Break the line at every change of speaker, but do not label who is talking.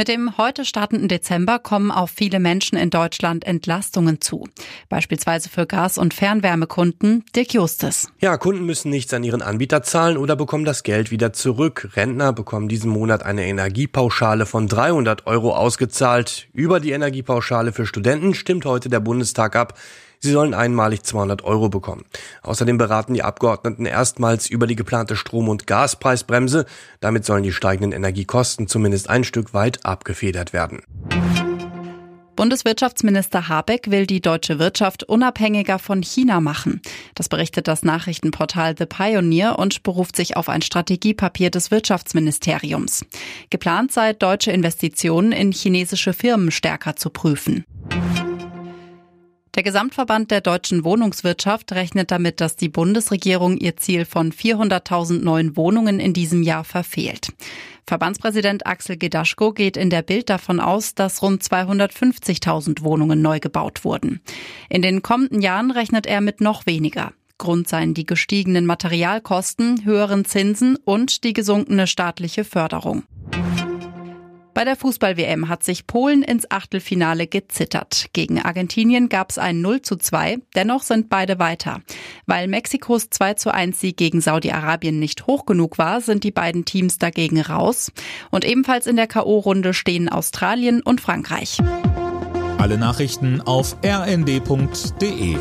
Mit dem heute startenden Dezember kommen auf viele Menschen in Deutschland Entlastungen zu. Beispielsweise für Gas- und Fernwärmekunden. Dirk Justus.
Ja, Kunden müssen nichts an ihren Anbieter zahlen oder bekommen das Geld wieder zurück. Rentner bekommen diesen Monat eine Energiepauschale von 300 Euro ausgezahlt. Über die Energiepauschale für Studenten stimmt heute der Bundestag ab. Sie sollen einmalig 200 Euro bekommen. Außerdem beraten die Abgeordneten erstmals über die geplante Strom- und Gaspreisbremse. Damit sollen die steigenden Energiekosten zumindest ein Stück weit abgefedert werden.
Bundeswirtschaftsminister Habeck will die deutsche Wirtschaft unabhängiger von China machen. Das berichtet das Nachrichtenportal The Pioneer und beruft sich auf ein Strategiepapier des Wirtschaftsministeriums. Geplant sei, deutsche Investitionen in chinesische Firmen stärker zu prüfen. Der Gesamtverband der deutschen Wohnungswirtschaft rechnet damit, dass die Bundesregierung ihr Ziel von 400.000 neuen Wohnungen in diesem Jahr verfehlt. Verbandspräsident Axel Gedaschko geht in der Bild davon aus, dass rund 250.000 Wohnungen neu gebaut wurden. In den kommenden Jahren rechnet er mit noch weniger. Grund seien die gestiegenen Materialkosten, höheren Zinsen und die gesunkene staatliche Förderung. Bei der Fußball-WM hat sich Polen ins Achtelfinale gezittert. Gegen Argentinien gab es ein 0 zu 2, dennoch sind beide weiter. Weil Mexikos 2 zu 1 Sieg gegen Saudi-Arabien nicht hoch genug war, sind die beiden Teams dagegen raus. Und ebenfalls in der K.O.-Runde stehen Australien und Frankreich.
Alle Nachrichten auf rnd.de